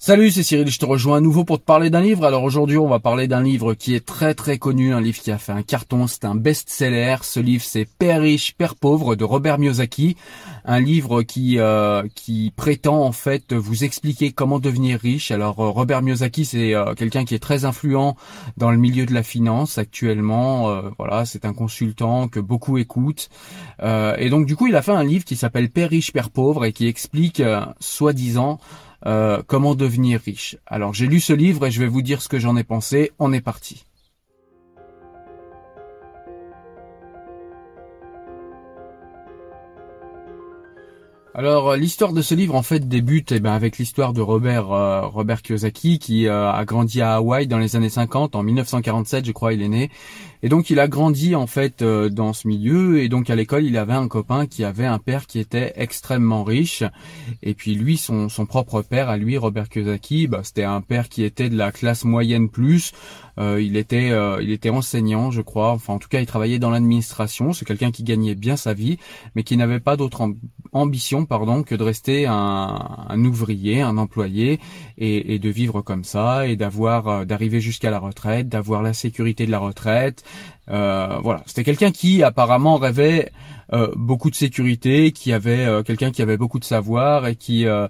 Salut, c'est Cyril, je te rejoins à nouveau pour te parler d'un livre. Alors aujourd'hui, on va parler d'un livre qui est très très connu, un livre qui a fait un carton, c'est un best-seller. Ce livre, c'est Père riche, Père pauvre de Robert Miyazaki, un livre qui euh, qui prétend en fait vous expliquer comment devenir riche. Alors euh, Robert Miyazaki, c'est euh, quelqu'un qui est très influent dans le milieu de la finance actuellement. Voilà, c'est un consultant que beaucoup écoutent. Et donc du coup, il a fait un livre qui s'appelle Père riche, Père pauvre et qui explique, soi-disant, euh, comment devenir riche? Alors j'ai lu ce livre et je vais vous dire ce que j'en ai pensé. On est parti. Alors l'histoire de ce livre en fait débute eh ben, avec l'histoire de Robert euh, Robert Kiyosaki qui euh, a grandi à Hawaï dans les années 50 en 1947 je crois il est né. Et donc il a grandi en fait euh, dans ce milieu. Et donc à l'école il avait un copain qui avait un père qui était extrêmement riche. Et puis lui son, son propre père à lui Robert Kiyosaki bah, c'était un père qui était de la classe moyenne plus. Euh, il était euh, il était enseignant je crois. Enfin en tout cas il travaillait dans l'administration. C'est quelqu'un qui gagnait bien sa vie mais qui n'avait pas d'autre amb- ambition que de rester un, ouvrier un employé et, et de vivre comme ça et d'avoir euh, d'arriver jusqu'à la retraite d'avoir la sécurité de la retraite. Euh, voilà, c'était quelqu'un qui apparemment rêvait euh, beaucoup de sécurité, qui avait euh, quelqu'un qui avait beaucoup de savoir et qui euh,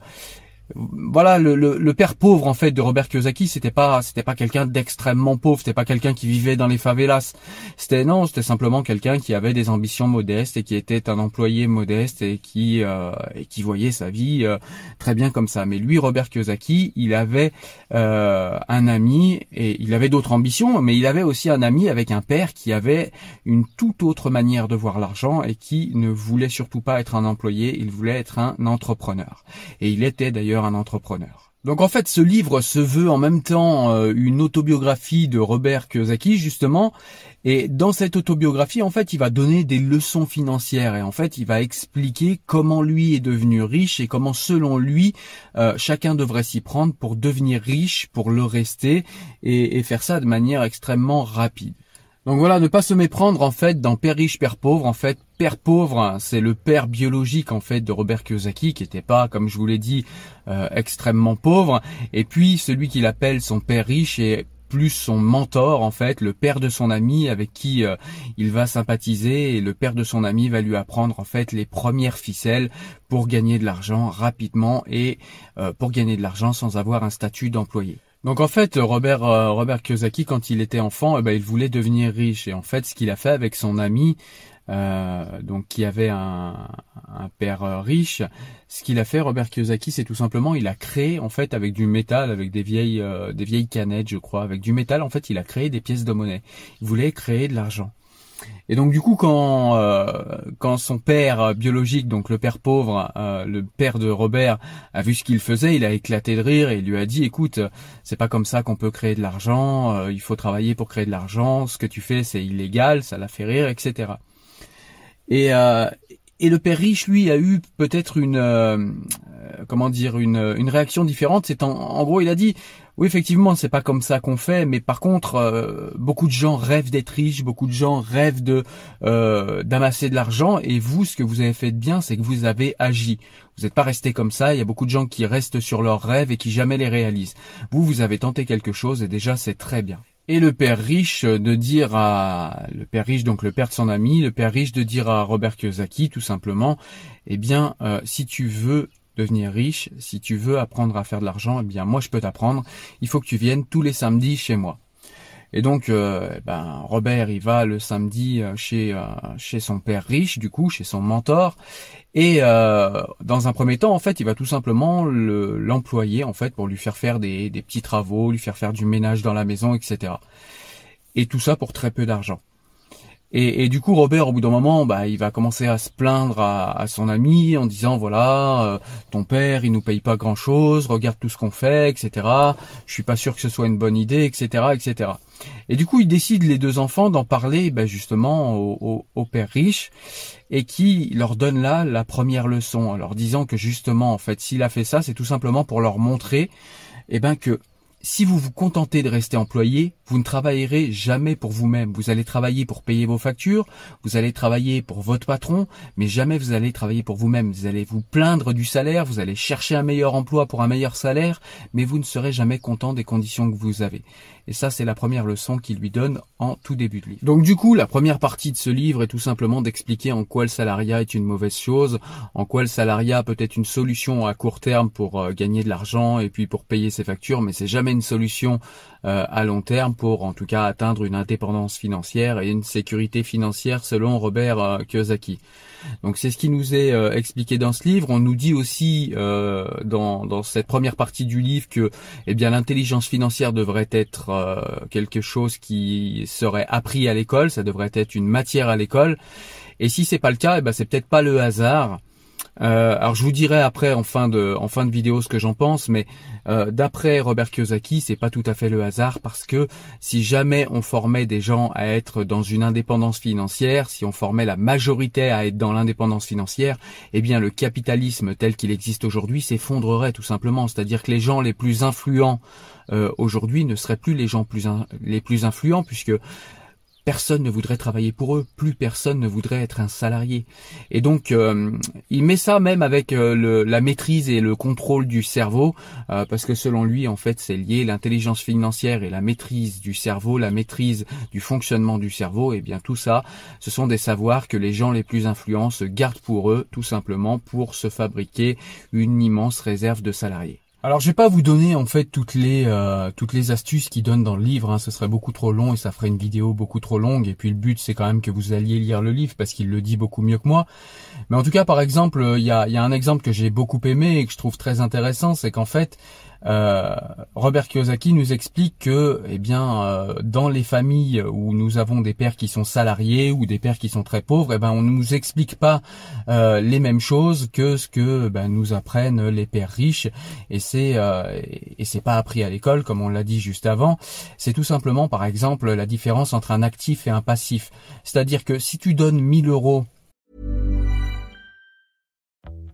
voilà le, le, le père pauvre en fait de Robert Kiyosaki c'était pas c'était pas quelqu'un d'extrêmement pauvre c'était pas quelqu'un qui vivait dans les favelas. C'était non c'était simplement quelqu'un qui avait des ambitions modestes et qui était un employé modeste et qui euh, et qui voyait sa vie euh, très bien comme ça. Mais lui Robert Kiyosaki il avait euh, un ami et il avait d'autres ambitions mais il avait aussi un ami avec un père qui avait une toute autre manière de voir l'argent et qui ne voulait surtout pas être un employé il voulait être un entrepreneur. Et il était d'ailleurs un entrepreneur. Donc en fait, ce livre se veut en même temps euh, une autobiographie de Robert Kiyosaki justement, et dans cette autobiographie, en fait, il va donner des leçons financières et en fait, il va expliquer comment lui est devenu riche et comment selon lui, euh, chacun devrait s'y prendre pour devenir riche, pour le rester et, et faire ça de manière extrêmement rapide. Donc voilà, ne pas se méprendre en fait dans Père riche, Père pauvre. En fait, Père pauvre, c'est le père biologique en fait de Robert Kiyosaki, qui n'était pas, comme je vous l'ai dit, euh, extrêmement pauvre. Et puis celui qu'il appelle son père riche est plus son mentor en fait, le père de son ami avec qui euh, il va sympathiser et le père de son ami va lui apprendre en fait les premières ficelles pour gagner de l'argent rapidement et euh, pour gagner de l'argent sans avoir un statut d'employé. Donc en fait, Robert euh, Robert Kiyosaki, quand il était enfant, eh ben, il voulait devenir riche. Et en fait, ce qu'il a fait avec son ami, euh, donc qui avait un, père euh, riche, ce qu'il a fait, Robert Kiyosaki, c'est tout simplement, il a créé en fait avec du métal, avec des vieilles euh, des vieilles canettes, je crois, avec du métal, en fait, il a créé des pièces de monnaie. Il voulait créer de l'argent. Et donc du coup, quand euh, quand son père biologique, donc le père pauvre, euh, le père de Robert, a vu ce qu'il faisait, il a éclaté de rire et il lui a dit "Écoute, c'est pas comme ça qu'on peut créer de l'argent. euh, il faut travailler pour créer de l'argent. Ce que tu fais, c'est illégal. Ça l'a fait rire, etc." Et euh, et le père riche, lui, a eu peut-être une euh, comment dire une, une réaction différente. C'est en, en gros, il a dit oui, effectivement, c'est pas comme ça qu'on fait, mais par contre, euh, beaucoup de gens rêvent d'être riches, beaucoup de gens rêvent de euh, d'amasser de l'argent, et vous, ce que vous avez fait de bien, c'est que vous avez agi. Vous n'êtes pas resté comme ça. Il y a beaucoup de gens qui restent sur leurs rêves et qui jamais les réalisent. Vous, vous avez tenté quelque chose, et déjà, c'est très bien. Et le père riche de dire à le père riche, donc le père de son ami, le père riche de dire à Robert Kiyosaki, tout simplement, eh bien, euh, si tu veux devenir riche, si tu veux apprendre à faire de l'argent, eh bien moi je peux t'apprendre. Il faut que tu viennes tous les samedis chez moi. Et donc, euh, eh ben Robert, il va le samedi euh, chez euh, chez son père riche, du coup, chez son mentor. Et dans un premier temps, en fait, il va tout simplement l'employer en fait pour lui faire faire des, des petits travaux, lui faire faire du ménage dans la maison, etc. Et tout ça pour très peu d'argent. Et, et, du coup, Robert, au bout d'un moment, bah, il va commencer à se plaindre à, son ami en disant voilà, euh, ton père, il nous paye pas grand chose, regarde tout ce qu'on fait, etc. Je suis pas sûr que ce soit une bonne idée, etc., etc. Et du coup, il décide les deux enfants d'en parler, bah, justement, au, au, père riche, et qui leur donne là la première leçon, en leur disant que justement, en fait, s'il a fait ça, c'est tout simplement pour leur montrer, eh ben que si vous vous contentez de rester employé, vous ne travaillerez jamais pour vous-même. Vous allez travailler pour payer vos factures, vous allez travailler pour votre patron, mais jamais vous allez travailler pour vous-même. Vous allez vous plaindre du salaire, vous allez chercher un meilleur emploi pour un meilleur salaire, mais vous ne serez jamais content des conditions que vous avez. Et ça, c'est la première leçon qu'il lui donne en tout début de livre. Donc du coup, la première partie de ce livre est tout simplement d'expliquer en quoi le salariat est une mauvaise chose, en quoi le salariat peut être une solution à court terme pour euh, gagner de l'argent et puis pour payer ses factures, mais c'est jamais une solution euh, à long terme pour en tout cas atteindre une indépendance financière et une sécurité financière selon Robert euh, Kiyosaki. Donc c'est ce qui nous est euh, expliqué dans ce livre. On nous dit aussi euh, dans, dans, cette première partie du livre que eh bien l'intelligence financière devrait être quelque chose qui serait appris à l'école, ça devrait être une matière à l'école. Et si c'est pas le cas, eh ben c'est peut-être pas le hasard euh, alors je vous dirai après en fin de en fin de vidéo ce que j'en pense, mais euh, d'après Robert Kiyosaki, c'est pas tout à fait le hasard parce que si jamais on formait des gens à être dans une indépendance financière, si on formait la majorité à être dans l'indépendance financière, eh bien le capitalisme tel qu'il existe aujourd'hui s'effondrerait tout simplement. C'est-à-dire que les gens les plus influents euh, aujourd'hui ne seraient plus les gens plus les plus influents puisque personne ne voudrait travailler pour eux, plus personne ne voudrait être un salarié. Et donc, euh, il met ça même avec euh, la maîtrise et le contrôle du cerveau, euh, parce que selon lui, en fait, c'est lié l'intelligence financière et la maîtrise du cerveau, la maîtrise du fonctionnement du cerveau. Et bien tout ça, ce sont des savoirs que les gens les plus influents se gardent pour eux, tout simplement pour se fabriquer une immense réserve de salariés. Alors je vais pas vous donner en fait toutes les euh, toutes les astuces qu'il donne dans le livre, hein. ce serait beaucoup trop long et ça ferait une vidéo beaucoup trop longue. Et puis le but c'est quand même que vous alliez lire le livre parce qu'il le dit beaucoup mieux que moi. Mais en tout cas par exemple il y a, y a un exemple que j'ai beaucoup aimé et que je trouve très intéressant, c'est qu'en fait euh, Robert Kiyosaki nous explique que, eh bien, euh, dans les familles où nous avons des pères qui sont salariés ou des pères qui sont très pauvres, eh ben, on ne nous explique pas euh, les mêmes choses que ce que ben, nous apprennent les pères riches. Et c'est et c'est pas appris à l'école, comme on l'a dit juste avant. C'est tout simplement, par exemple, la différence entre un actif et un passif. C'est-à-dire que si tu donnes 1000 euros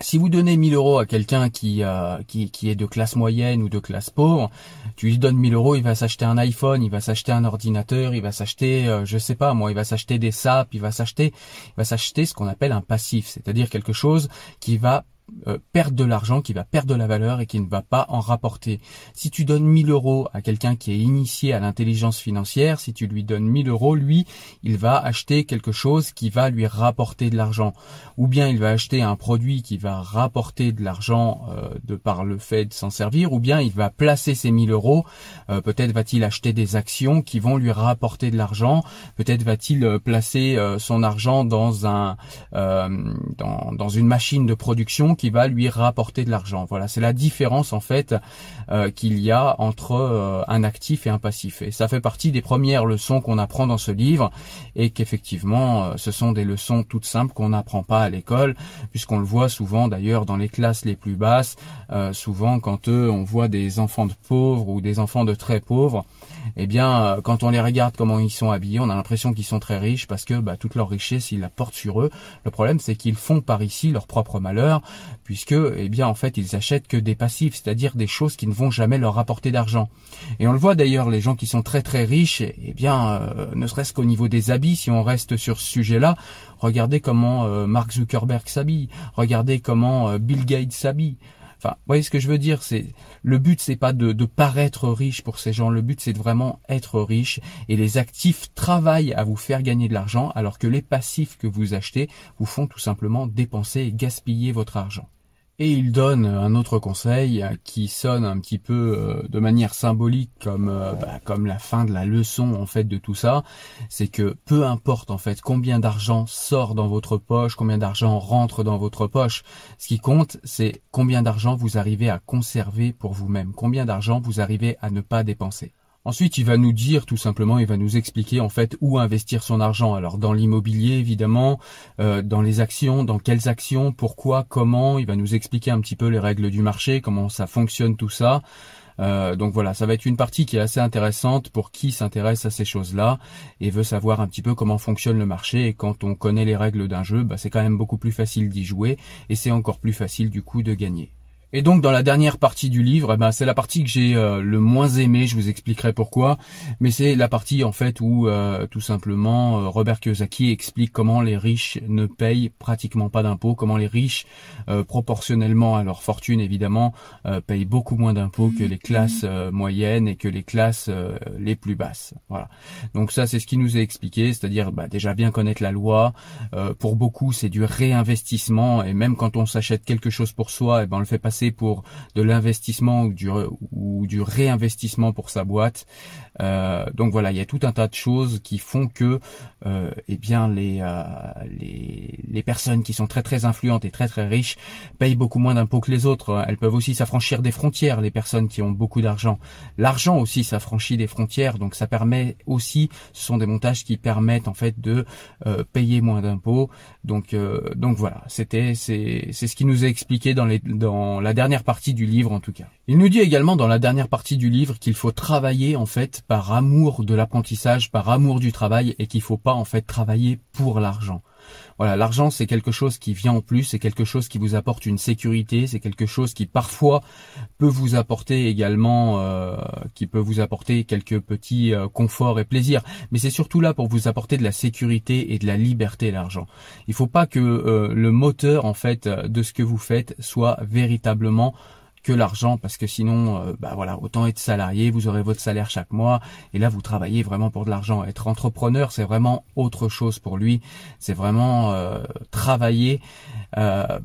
Si vous donnez 1000 euros à quelqu'un qui, euh, qui, qui est de classe moyenne ou de classe pauvre, tu lui donnes 1000 euros, il va s'acheter un iPhone, il va s'acheter un ordinateur, il va s'acheter, euh, je sais pas moi, il va s'acheter des sapes, il va s'acheter, il va s'acheter ce qu'on appelle un passif, c'est-à-dire quelque chose qui va perdre de l'argent, qui va perdre de la valeur et qui ne va pas en rapporter. Si tu donnes 1000 euros à quelqu'un qui est initié à l'intelligence financière, si tu lui donnes 1000 euros, lui, il va acheter quelque chose qui va lui rapporter de l'argent. Ou bien il va acheter un produit qui va rapporter de l'argent euh, de par le fait de s'en servir, ou bien il va placer ses 1000 euros, euh, peut-être va-t-il acheter des actions qui vont lui rapporter de l'argent, peut-être va-t-il placer son argent dans un dans, dans une machine de production qui va lui rapporter de l'argent. Voilà, c'est la différence en fait euh, qu'il y a entre euh, un actif et un passif. Et ça fait partie des premières leçons qu'on apprend dans ce livre et qu'effectivement, euh, ce sont des leçons toutes simples qu'on n'apprend pas à l'école, puisqu'on le voit souvent d'ailleurs dans les classes les plus basses, souvent quand on voit des enfants de pauvres ou des enfants de très pauvres, eh bien, quand on les regarde comment ils sont habillés, on a l'impression qu'ils sont très riches parce que bah, toute leur richesse, ils la portent sur eux. Le problème, c'est qu'ils font par ici leur propre malheur, puisque, eh bien, en fait, ils achètent que des passifs, c'est-à-dire des choses qui ne vont jamais leur rapporter d'argent. Et on le voit d'ailleurs, les gens qui sont très très riches, eh bien, euh, ne serait-ce qu'au niveau des habits, si on reste sur ce sujet-là, regardez comment euh, Mark Zuckerberg s'habille, regardez comment euh, Bill Gates s'habille. Enfin, vous voyez ce que je veux dire, c'est le but, c'est pas de, de, paraître riche pour ces gens. Le but, c'est de vraiment être riche. Et les actifs travaillent à vous faire gagner de l'argent, alors que les passifs que vous achetez vous font tout simplement dépenser et gaspiller votre argent. Et il donne un autre conseil qui sonne un petit peu euh, de manière symbolique comme euh, bah, comme la fin de la leçon en fait de tout ça, c'est que peu importe en fait combien d'argent sort dans votre poche, combien d'argent rentre dans votre poche, ce qui compte c'est combien d'argent vous arrivez à conserver pour vous-même, combien d'argent vous arrivez à ne pas dépenser. Ensuite, il va nous dire tout simplement, il va nous expliquer en fait où investir son argent. Alors dans l'immobilier évidemment, euh, dans les actions, dans quelles actions, pourquoi, comment. Il va nous expliquer un petit peu les règles du marché, comment ça fonctionne tout ça. Euh, donc voilà, ça va être une partie qui est assez intéressante pour qui s'intéresse à ces choses-là et veut savoir un petit peu comment fonctionne le marché. Et quand on connaît les règles d'un jeu, bah, c'est quand même beaucoup plus facile d'y jouer et c'est encore plus facile du coup de gagner. Et donc dans la dernière partie du livre, eh ben, c'est la partie que j'ai euh, le moins aimé, je vous expliquerai pourquoi, mais c'est la partie en fait où euh, tout simplement euh, Robert Kiyosaki explique comment les riches ne payent pratiquement pas d'impôts, comment les riches proportionnellement à leur fortune évidemment payent beaucoup moins d'impôts que les classes moyennes et que les classes les plus basses. Voilà. Donc ça c'est ce qui nous est expliqué, c'est-à-dire bah, déjà bien connaître la loi. pour beaucoup c'est du réinvestissement et même quand on s'achète quelque chose pour soi, eh ben on le fait passer pour de l'investissement ou du, ou du réinvestissement pour sa boîte. Euh, donc voilà, il y a tout un tas de choses qui font que, euh, eh bien, les, euh, les, les personnes qui sont très très influentes et très très riches payent beaucoup moins d'impôts que les autres. Elles peuvent aussi s'affranchir des frontières, les personnes qui ont beaucoup d'argent. L'argent aussi s'affranchit des frontières, donc ça permet aussi, ce sont des montages qui permettent en fait de euh, payer moins d'impôts. Donc donc voilà, c'était c'est c'est ce qui nous est expliqué dans les dans la dernière partie du livre en tout cas. Il nous dit également dans la dernière partie du livre qu'il faut travailler en fait par amour de l'apprentissage, par amour du travail et qu'il faut pas en fait travailler pour l'argent. Voilà, l'argent c'est quelque chose qui vient en plus, c'est quelque chose qui vous apporte une sécurité, c'est quelque chose qui parfois peut vous apporter également, euh, qui peut vous apporter quelques petits euh, conforts et plaisirs, mais c'est surtout là pour vous apporter de la sécurité et de la liberté l'argent. Il faut pas que euh, le moteur en fait de ce que vous faites soit véritablement que l'argent parce que sinon euh, bah voilà autant être salarié vous aurez votre salaire chaque mois et là vous travaillez vraiment pour de l'argent. Être entrepreneur c'est vraiment autre chose pour lui. C'est vraiment euh, travailler euh,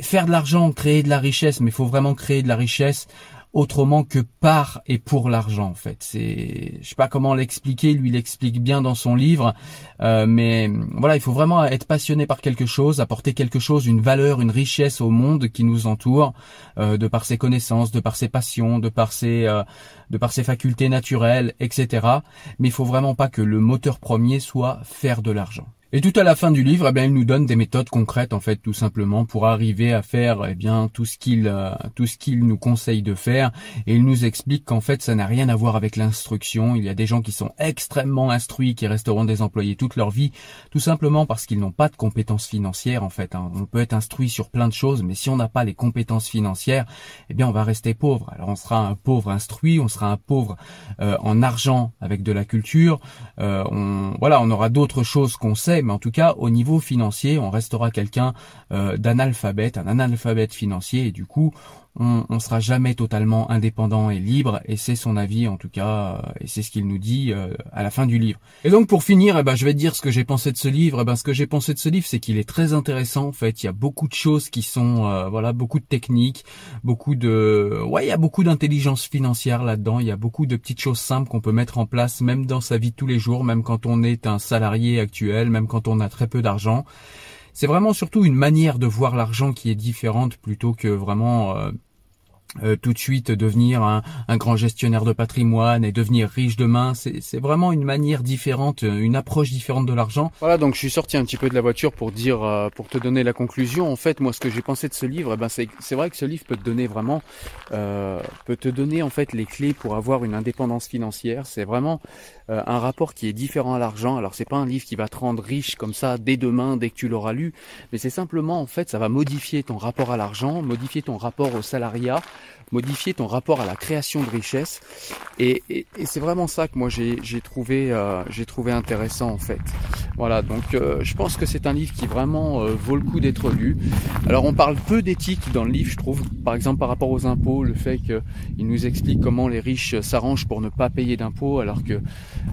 faire de l'argent créer de la richesse mais il faut vraiment créer de la richesse autrement que par et pour l'argent en fait. C'est, je sais pas comment l'expliquer, lui l'explique bien dans son livre, euh, mais voilà, il faut vraiment être passionné par quelque chose, apporter quelque chose, une valeur, une richesse au monde qui nous entoure, euh, de par ses connaissances, de par ses passions, de par ses, euh, de par ses facultés naturelles, etc. Mais il faut vraiment pas que le moteur premier soit faire de l'argent. Et tout à la fin du livre, eh bien, il nous donne des méthodes concrètes, en fait, tout simplement, pour arriver à faire, eh bien, tout ce qu'il, euh, tout ce qu'il nous conseille de faire. Et il nous explique qu'en fait, ça n'a rien à voir avec l'instruction. Il y a des gens qui sont extrêmement instruits, qui resteront des employés toute leur vie, tout simplement parce qu'ils n'ont pas de compétences financières, en fait. Hein. On peut être instruit sur plein de choses, mais si on n'a pas les compétences financières, eh bien, on va rester pauvre. Alors, on sera un pauvre instruit, on sera un pauvre euh, en argent avec de la culture. Euh, on, voilà, on aura d'autres choses qu'on sait mais en tout cas au niveau financier, on restera quelqu'un euh, d'analphabète, un analphabète financier, et du coup, on, on sera jamais totalement indépendant et libre et c'est son avis en tout cas euh, et c'est ce qu'il nous dit euh, à la fin du livre. Et donc pour finir, eh ben, je vais te dire ce que j'ai pensé de ce livre. Eh ben, ce que j'ai pensé de ce livre, c'est qu'il est très intéressant. En fait, il y a beaucoup de choses qui sont euh, voilà beaucoup de techniques, beaucoup de ouais il y a beaucoup d'intelligence financière là-dedans. Il y a beaucoup de petites choses simples qu'on peut mettre en place même dans sa vie tous les jours, même quand on est un salarié actuel, même quand on a très peu d'argent. C'est vraiment surtout une manière de voir l'argent qui est différente plutôt que vraiment euh, tout de suite devenir un, grand gestionnaire de patrimoine et devenir riche demain. C'est vraiment une manière différente, une approche différente de l'argent. Voilà, donc je suis sorti un petit peu de la voiture pour dire, euh, pour te donner la conclusion. En fait, moi, ce que j'ai pensé de ce livre, eh ben, c'est vrai que ce livre peut te donner vraiment, euh, peut te donner en fait les clés pour avoir une indépendance financière. C'est vraiment un rapport qui est différent à l'argent. Alors, c'est pas un livre qui va te rendre riche comme ça dès demain, dès que tu l'auras lu, mais c'est simplement en fait, ça va modifier ton rapport à l'argent, modifier ton rapport au salariat modifier ton rapport à la création de richesse. Et, c'est vraiment ça que moi j'ai trouvé, euh, j'ai trouvé intéressant en fait. Voilà, donc euh, je pense que c'est un livre qui vraiment euh, vaut le coup d'être lu. Alors on parle peu d'éthique dans le livre, je trouve. Par exemple par rapport aux impôts, le fait qu'il nous explique comment les riches s'arrangent pour ne pas payer d'impôts, alors que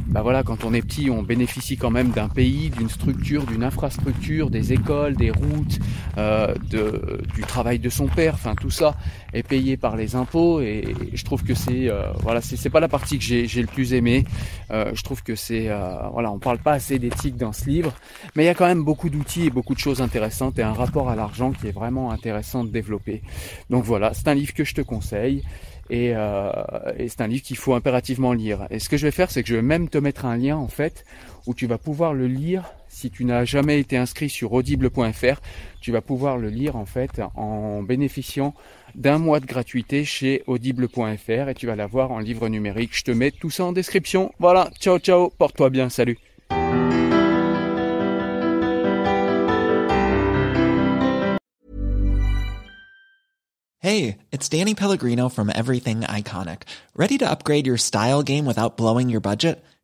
bah voilà, quand on est petit, on bénéficie quand même d'un pays, d'une structure, d'une infrastructure, des écoles, des routes, de, du travail de son père, enfin tout ça est payé par les impôts et je trouve que c'est euh, voilà c'est pas la partie que j'ai le plus aimé. Euh, je trouve que c'est euh, voilà on parle pas assez d'éthique dans ce livre, mais il y a quand même beaucoup d'outils et beaucoup de choses intéressantes et un rapport à l'argent qui est vraiment intéressant de développer. Donc voilà, c'est un livre que je te conseille. Et, et c'est un livre qu'il faut impérativement lire. Et ce que je vais faire, c'est que je vais même te mettre un lien en fait où tu vas pouvoir le lire si tu n'as jamais été inscrit sur audible.fr. Tu vas pouvoir le lire en fait en bénéficiant d'un mois de gratuité chez audible.fr et tu vas l'avoir en livre numérique. Je te mets tout ça en description. Voilà, ciao ciao, porte-toi bien, salut. Hey, it's Danny Pellegrino from Everything Iconic. Ready to upgrade your style game without blowing your budget?